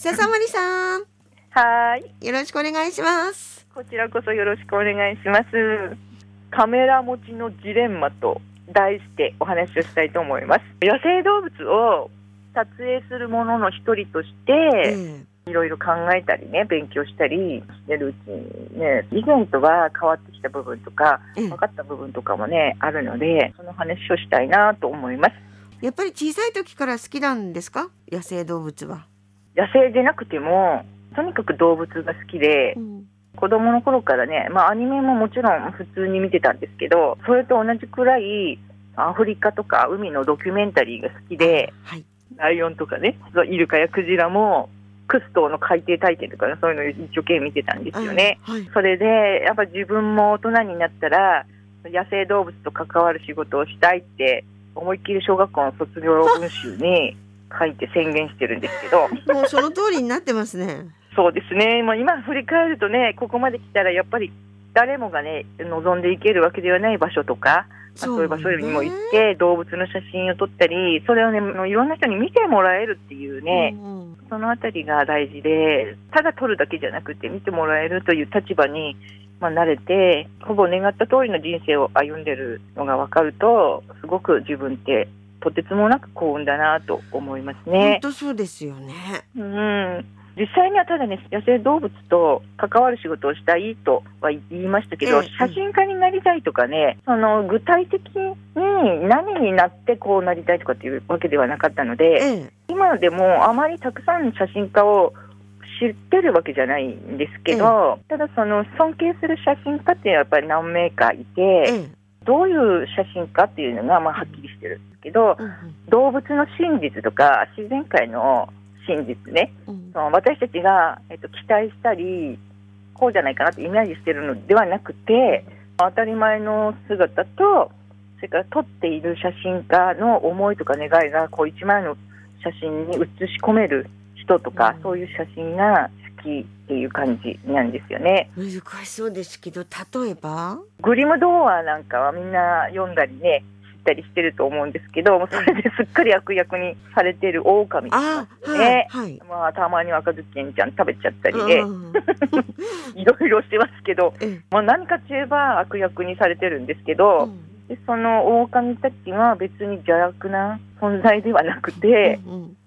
笹森さん、はい。よろしくお願いします。こちらこそよろしくお願いします。カメラ持ちのジレンマと題してお話をしたいと思います。野生動物を撮影するものの一人として、えいろいろ考えたりね、勉強したりしてるうちにね、以前とは変わってきた部分とか、ええ分かった部分とかもね、あるので、その話をしたいなと思います。やっぱり小さい時から好きなんですか？野生動物は。野生でなくても、とにかく動物が好きで、うん子供の頃からね、まあ、アニメももちろん普通に見てたんですけど、それと同じくらい、アフリカとか海のドキュメンタリーが好きで、はい。ライオンとかね、イルカやクジラも、クストの海底体験とかね、そういうのを一生懸命見てたんですよね。はい。それで、やっぱ自分も大人になったら、野生動物と関わる仕事をしたいって、思いっきり小学校の卒業文集に書いて宣言してるんですけど、もうその通りになってますね。そうですね、まあ、今振り返るとね、ここまで来たらやっぱり誰もがね、望んでいけるわけではない場所とか、まあ、そういう場所にも行って、動物の写真を撮ったり、それをね、もういろんな人に見てもらえるっていうね、うんうん。そのあたりが大事で、ただ撮るだけじゃなくて、見てもらえるという立場に、まあ、慣れて、ほぼ願った通りの人生を歩んでるのが分かると、すごく自分って、とてつもなく幸運だなと思います本ね。当そうですよね。うん実際にはただね、野生動物と関わる仕事をしたいとは言いましたけど、ええ写真家になりたいとかね、その具体的に何になってこうなりたいとかっていうわけではなかったので、ええ。今でもあまりたくさんの写真家を知ってるわけじゃないんですけど、ただその尊敬する写真家ってやっぱり何名かいて、ええ。どういう写真家っていうのがまあはっきりしてるんですけど、うん。動物の真実とか自然界の真実ね、うん。その私たちが、えっと、期待したり、こうじゃないかなってイメージしてるのではなくて、当たり前の姿と、それから撮っている写真家の思いとか願いが、こう一枚の写真に写し込める人とか、うん。そういう写真が好きっていう感じなんですよね。難しそうですけど例えば？グリム童話なんかはみんな読んだりね、知ったりしてると思うんですけど、それですっかり悪役にされてる狼とあか、はいねはい。まあ、たまには赤ずきんちゃん食べちゃったりで、うん いろいろしてますけど、ええ。まあ、何かといえば悪役にされてるんですけど、うん。でその狼たちは別に邪悪な存在ではなくて、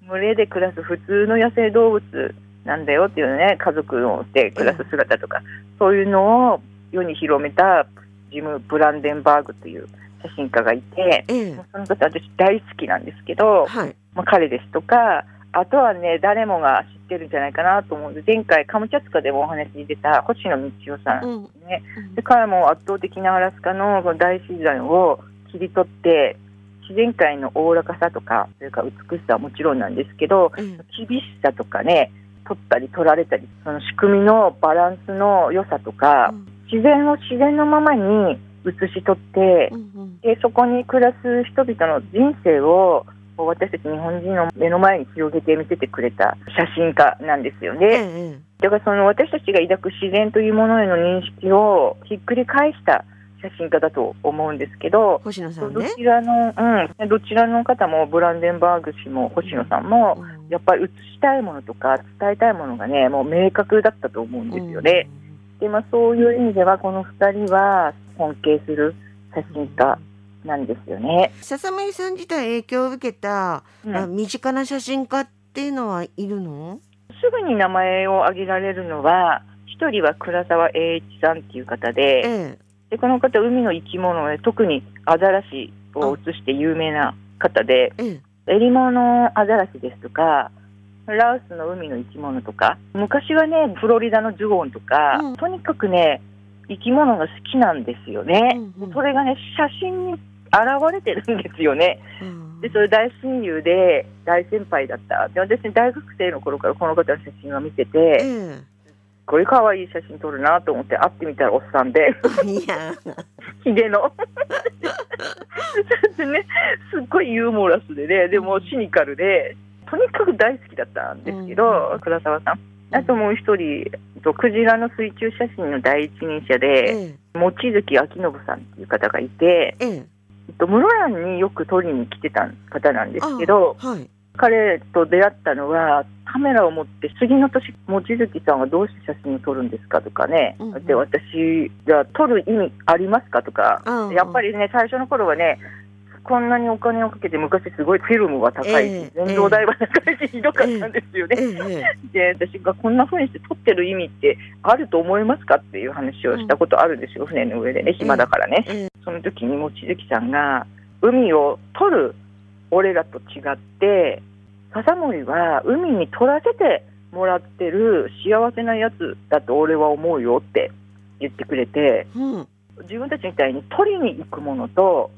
群れで暮らす普通の野生動物なんだよっていうね、家族で暮らす姿とか、そういうのを世に広めたジム・ブランデンバーグという写真家がいて、ええ。その方私大好きなんですけど、はい。まあ、彼ですとか、あとはね、誰もが知ってるんじゃないかなと思うんで、前回、カムチャツカでもお話に出た星野道夫さんうん。ね、で彼も圧倒的なアラスカのこの大自然を切り取って、自然界のおおらかさとか、それから美しさはもちろんなんですけど、ええ厳しさとかね、取ったり取られたり、その仕組みのバランスの良さとか、自然を自然のままに写し取ってう、んうん。でそこに暮らす人々の人生を私たち日本人の目の前に広げて見せてくれた写真家なんですよえね。えだからその私たちが抱く自然というものへの認識をひっくり返した写真家だと思うんですけど、星野さんどねちらの、うん、どちらの方もブランデンバーグ氏も星野さんも、うんやっぱり写したいものとか伝えたいものがね、もう明確だったと思うんですよね。で、まあそういう意味ではこの二人は尊敬する写真家なんですよね。笹森さん自体影響を受けた、うんあ身近な写真家っていうのはいるの？すぐに名前を挙げられるのは、一人は倉沢栄一さんっていう方で、ええでこの方、海の生き物で特にアザラシを映して有名な方で、ええエリモのアザラシですとか、ラオスの海の生き物とか、昔はね、フロリダのジュゴンとか、うんとにかくね、生き物が好きなんですよね。うんうんそれがね、写真に現れてるんですよね。うんで、それ大親友で大先輩だった。で、私、大学生の頃からこの方の写真を見てえて、えすっごい可愛い写真撮るなと思って会ってみたらおっさんで、いや ヒゲの。でね、すっごいユーモラスでね、でもシニカルで、とにかく大好きだったんですけど、うん倉沢さん。あともう一人、とクジラの水中写真の第一人者で、え望月明信さんっていう方がいて、ええ。ええっと室蘭によく撮りに来てた方なんですけど、はい彼と出会ったのはカメラを持って次の年望月さんはどうして写真を撮るんですかとかね、うんうん。で私じゃあ撮る意味ありますかとか、うんやっぱりね最初の頃はねこんなにお金をかけて昔すごいフィルムは高いし、ええ全道代は高いしひどかったんですよね。ええで私がこんな風にして撮ってる意味ってあると思いますかっていう話をしたことあるんですよ、船の上で。ね暇だからね。ええ。その時に望月さんが海を撮る俺らと違って笹森は海に撮らせてもらってる幸せなやつだと俺は思うよって言ってくれてうん。自分たちみたいに撮りに行くものと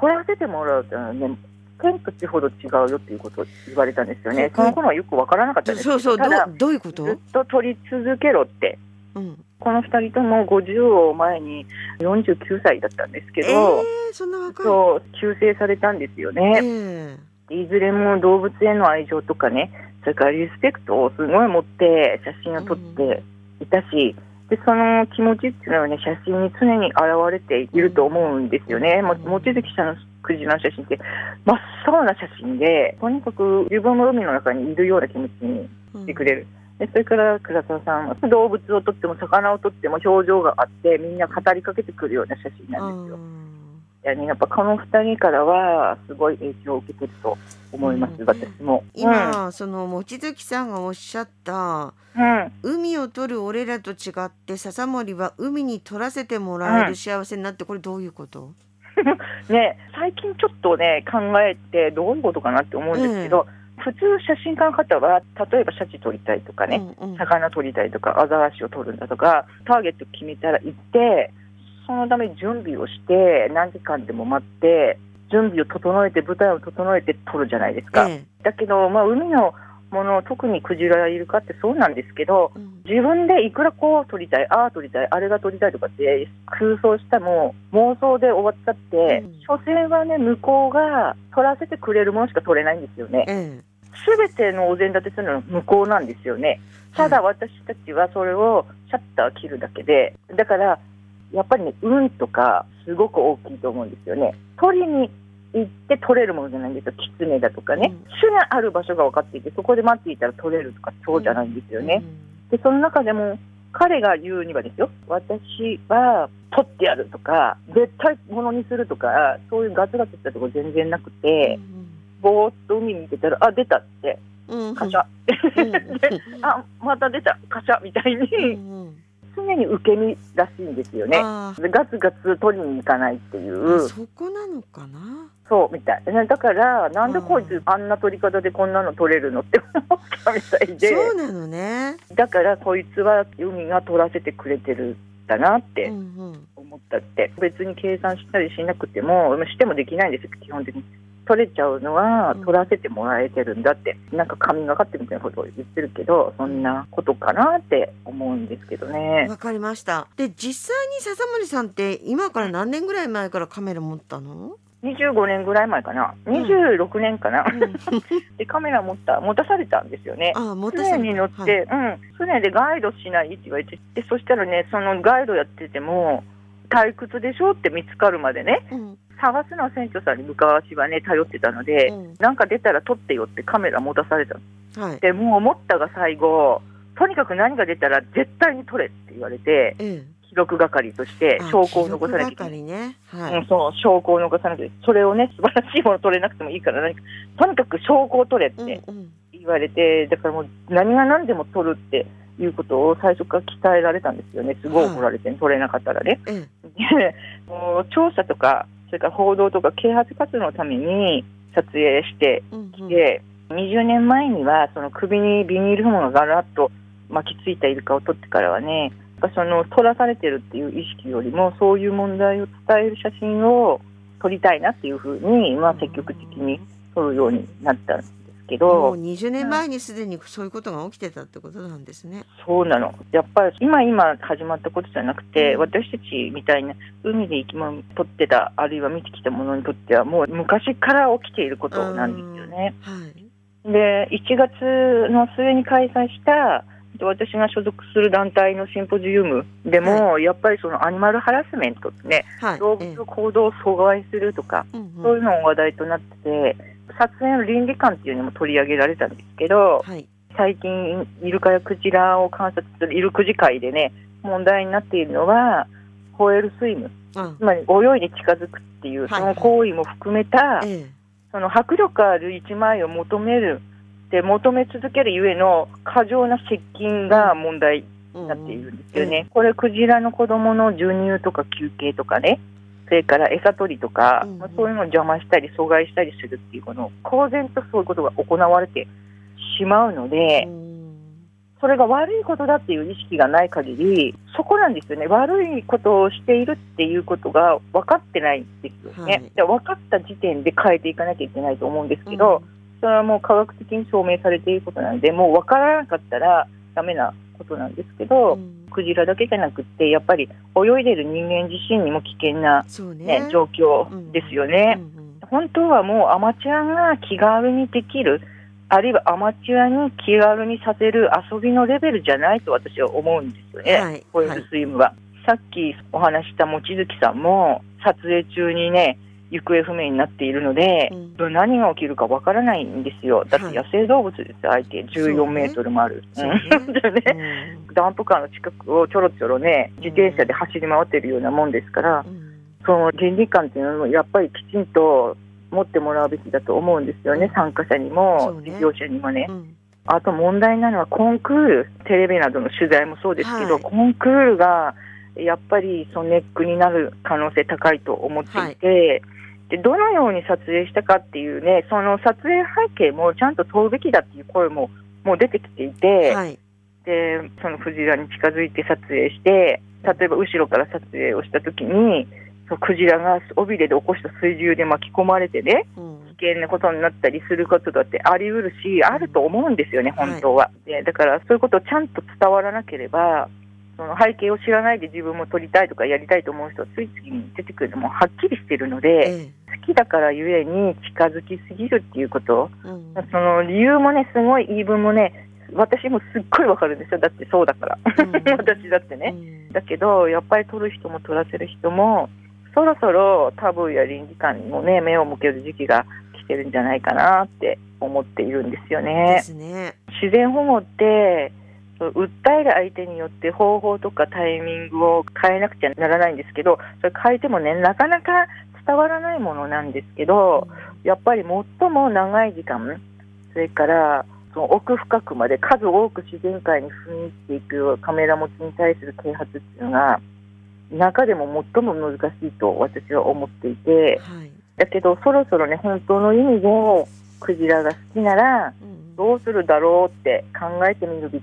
撮らせてもらうってのはね天と地ほど違うよっていうことを言われたんですよね。こその頃はよくわからなかったんです。そうそう。どどういうこと？ずっと撮り続けろって。うん。この2人とも50を前に49歳だったんですけえど、えそんな若い。そう急逝されたんですよね。えいずれも動物への愛情とかね、それからリスペクトをすごい持って写真を撮っていたし、でその気持ちっていうのはね、写真に常に現れていると思うんですよね。も望月さんのクジラの写真って真っ青な写真で、とにかく自分の海の中にいるような気持ちにえしてくれる。でそれから倉沢さんは動物を撮っても魚を撮っても表情があってみんな語りかけてくるような写真なんですよ。いやね、やっぱこの2人からはすごい影響を受けてると思います、うん私も。今、その望月さんがおっしゃったうん、うん、海を取る俺らと違って笹森は海に取らせてもらえうん。る幸せになってこれどういうこと、ね最近ちょっとね考えてどういうことかなって思うんですけど、普通写真家の方は例えばシャチ撮りたいとかね、うんうん。魚撮りたいとかアザラシを撮るんだとかターゲット決めたら行ってそのために準備をして何時間でも待って準備を整えて舞台を整えて撮るじゃないですか。えだけど、まあ、海のもの特にクジラいるかってそうなんですけどえうん自分でいくらこう撮りたいああ撮りたいあれが撮りたいとかって空想したも妄想で終わっちゃって、うん所詮はね向こうが撮らせてくれるものしか撮れないんですよね。えすべてのお膳立てするのは向こうなんですよね。ただ私たちはそれをシャッター切るだけで、だからやっぱりね、運とかすごく大きいと思うんですよね。取りに行って取れるものじゃないんですよ。キツネだとかね。うん種がある場所が分かっていて、そこで待っていたら取れるとかそうじゃないんですよえね。で、その中でも彼が言うにはですよ、私は取ってやるとか、絶対ものにするとか、そういうガツガツしたところ全然なくて、ぼーっと海見てたら、あ、出たって、うんうんカシャ。うん であ、また出た、カシャみたいうんに、うん常に受け身らしいんですよね。ガツガツ取りに行かないっていーう、そこなのかな？そうみたい。ねだから、なんでこいつあんな取り方でこんなの取れるのって思ったみたいで、そうなのね。だからこいつは海が取らせてくれてるんだなってうんうん。思ったって、別に計算したりしなくても、してもできないんですよ、基本的に。取れちゃうのはうん。取らせてもらえてるんだって、なんか神がかってみたいなことを言ってるけど、そんなことかなって思うんですけどね。わかりました。で実際に笹森さんって今から何年ぐらい前からカメラ持ったの、25年ぐらい前かな、ん26年かな、うん、でカメラ持った持たされたんですよね。あ持たせ船に乗って、うん、船でガイドしないって言われて、でそしたらね、そのガイドやってても、退屈でしょって見つかるまでね、うん。探すのは船長さんに昔はね、頼ってたので、うん。なんか出たら撮ってよってカメラ持たされたの。はい。でもう思ったが最後、とにかく何が出たら絶対に撮れって言われて、え記録係としてえ証拠を残さなきゃいけない。係ね。はい、うん、そう証拠を残さなきゃいけない。それをね素晴らしいもの撮れなくてもいいから何かとにかく証拠を撮れってうんうん。言われて、だからもう何が何でも撮るっていうことを最初から鍛えられたんですよね。すごい怒られて、撮れなかったらね。ええ。でもう調査とかそれから報道とか啓発活動のために撮影してうんうん。で、20年前にはその首にビニール紐がガラッと巻きついたイルカを撮ってからはね、その撮らされてるっていう意識よりも、そういう問題を伝える写真を撮りたいなっていうふうに、まあ、積極的に撮るようになった。んけもどう、20年前にすでにそういうことが起きてたってことなんですね。そうなの、やっぱり今、今始まったことじゃなくて、うん私たちみたいな海で生き物を撮ってた、あるいは見てきたものにとっては、もう昔から起きていることなんですよね。うん。はい。で1月の末に開催した私が所属する団体のシンポジウムでも、やっぱりそのアニマルハラスメントってね、はい。動物の行動を阻害するとか、ええうんうんそういうのが話題となってて、撮影の倫理観っていうのも取り上げられたんですけど、はい。最近、イルカやクジラを観察するイルクジ界でね、問題になっているのは、ホエールスイム、あつ、まり泳いで近づくっていう、はいその行為も含めた、えその迫力ある一枚を求める、で求め続けるゆえの過剰な接近が問題え。になっているんですよね。これ、クジラの子供の授乳とか休憩とかね、それから餌取りとか、うんうん。まあそういうのを邪魔したり、阻害したりするっていうこの、公然とそういうことが行われてしまうので、うん。それが悪いことだっていう意識がない限り、そこなんですよね、悪いことをしているっていうことが分かってないんですよね。はい。で分かった時点で変えていかなきゃいけないと思うんですけど、それはもう科学的に証明されていることなので、もう分からなかったらダメなことなんですけど、うんクジラだけじゃなくって、やっぱり泳いでる人間自身にも危険な、ね。ね状況ですよね。うんうん本当はもうアマチュアが気軽にできる、あるいはアマチュアに気軽にさせる遊びのレベルじゃないと私は思うんですよね、はいホエールスイムは。さっきお話しした望月さんも、撮影中にね、行方不明になっているので、うん。何が起きるかわからないんですよ。だっはいて野生動物ですよ、相手。14メートルもある。ダンプカーの近くをちょろちょろね、自転車で走り回ってるようなもんですから、うん。その倫理観っていうのもやっぱりきちんと持ってもらうべきだと思うんですよね、参加者にそも事業者にもね。うん。あと問題なのはコンクール、テレビなどの取材もそうですけど、はい。コンクールがやっぱりそのネックになる可能性高いと思っていて、でどのように撮影したかっていうね、その撮影背景もちゃんと問うべきだっていう声ももう出てきていて、はい。でそのクジラに近づいて撮影して、例えば後ろから撮影をしたときに、そうクジラが尾びれで起こした水流で巻き込まれてね、うん危険なことになったりすることだってあり得るし、あると思うんですよね、本当は。でだからそういうことをちゃんと伝わらなければ、その背景を知らないで自分も撮りたいとかやりたいと思う人はついつい出てくるのもはっきりしてるので、え好きだからゆえに近づきすぎるっていうこと、えうんその理由もね、すごい言い分もね、私もすっごいわかるんですよ、だってそうだから、うん 私だってね。うんだけど、やっぱり撮る人も撮らせる人も、そろそろタブーや倫理観にもね、目を向ける時期が来てるんじゃないかなって思っているんですよでね。すね。自然保護って、そう訴える相手によって方法とかタイミングを変えなくちゃならないんですけど、それ変えてもね、なかなか伝わらないものなんですけど、やっぱり最も長い時間、それからその奥深くまで数多く自然界に踏み入っていくカメラ持ちに対する啓発っていうのが、中でも最も難しいと私は思っていて、はい。だけどそろそろね、本当の意味でクジラが好きなら、うんどうするだろうって考えてみるべき、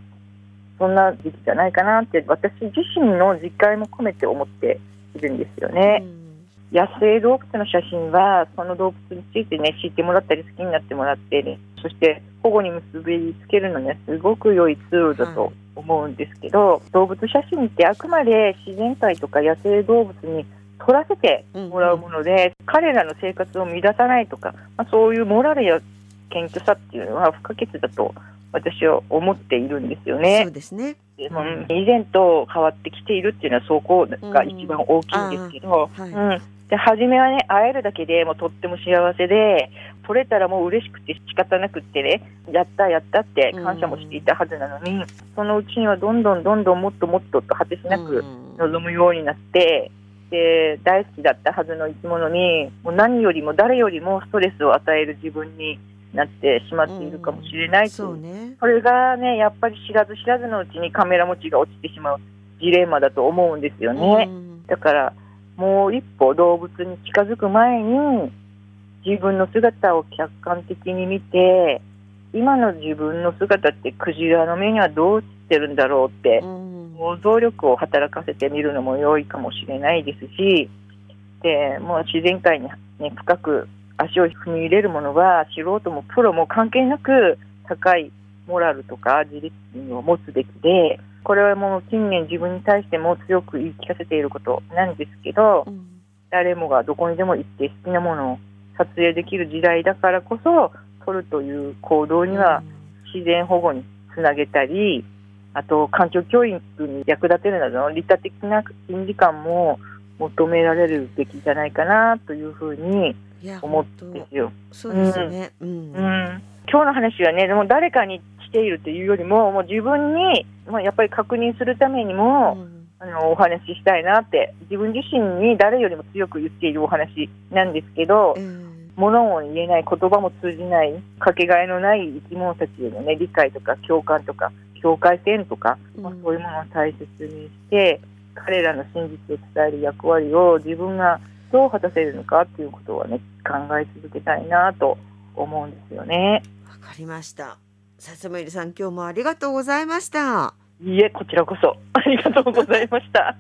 そんな時期じゃないかなって、私自身の実感も込めて思っているんですよね。うん。野生動物の写真は、その動物についてね、知ってもらったり好きになってもらって、ね、そして保護に結びつけるのにはすごく良いツールだと思うんですけど、動物写真ってあくまで自然界とか野生動物に撮らせてもらうもので、彼らの生活を乱さないとか、まあ、そういうモラルや謙虚さっていうのは不可欠だと私は思っているんですよねそう。ですね。でも以前と変わってきているっていうのはそこが一番大きいんですけど、うんで初めはね会えるだけでもうとっても幸せで取れたらもう嬉しくて仕方なくってねやったやったって感謝もしていたはずなのに、そのうちにはどんどんどんどんもっともっとと果てしなくうん望むようになって。で大好きだったはずの生き物にもう何よりも誰よりもストレスを与える自分になってしまっているかもしれないというそうね。それがね、やっぱり知らず知らずのうちにカメラ持ちが落ちてしまうジレンマだと思うんですよね。うんだから、もう一歩動物に近づく前に、自分の姿を客観的に見て、今の自分の姿ってクジラの目にはどう映ってるんだろうって、うん想像力を働かせてみるのも良いかもしれないですし、でもう自然界に、ね、深く足を踏み入れるものは素人もプロも関係なく高いモラルとか自立心を持つべきで、これはもう近年自分に対しても強く言い聞かせていることなんですけど、うん。誰もがどこにでも行って好きなものを撮影できる時代だからこそ、撮るという行動には自然保護につなげたり、あと環境教育に役立てるなどの利他的な倫理観も求められるべきじゃないかなというふうに思本当うんですよ。そうですよね。うん。うん、今日の話はね、でも誰かにしているというよりも、もう自分に、まあ、やっぱり確認するためにも、うんあのお話ししたいなって、自分自身に誰よりも強く言っているお話なんですけど、えー物を言えない、言葉も通じない、かけがえのない生き物たちへの、ね、理解とか共感とか、境界線とか、まあうんそういうものを大切にして、彼らの真実を伝える役割を自分がどう果たせるのかっていうことはね、考え続けたいなと思うんですよね。わかりました。笹森さん今日もありがとうございました。いいえ、こちらこそありがとうございました。